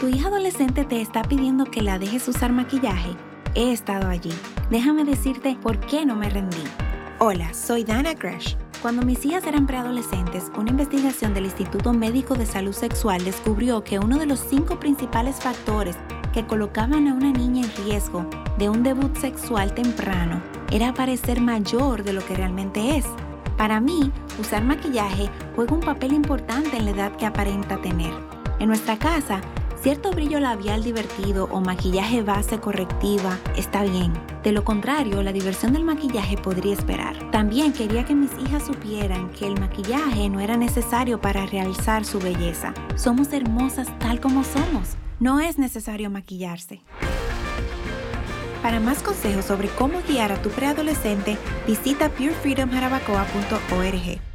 ¿Tu hija adolescente te está pidiendo que la dejes usar maquillaje? He estado allí. Déjame decirte por qué no me rendí. Hola, soy Dana Crash. Cuando mis hijas eran preadolescentes, una investigación del Instituto Médico de Salud Sexual descubrió que uno de los cinco principales factores que colocaban a una niña en riesgo de un debut sexual temprano era parecer mayor de lo que realmente es. Para mí, usar maquillaje juega un papel importante en la edad que aparenta tener. En nuestra casa, Cierto brillo labial divertido o maquillaje base correctiva está bien. De lo contrario, la diversión del maquillaje podría esperar. También quería que mis hijas supieran que el maquillaje no era necesario para realzar su belleza. Somos hermosas tal como somos. No es necesario maquillarse. Para más consejos sobre cómo guiar a tu preadolescente, visita purefreedomjarabacoa.org.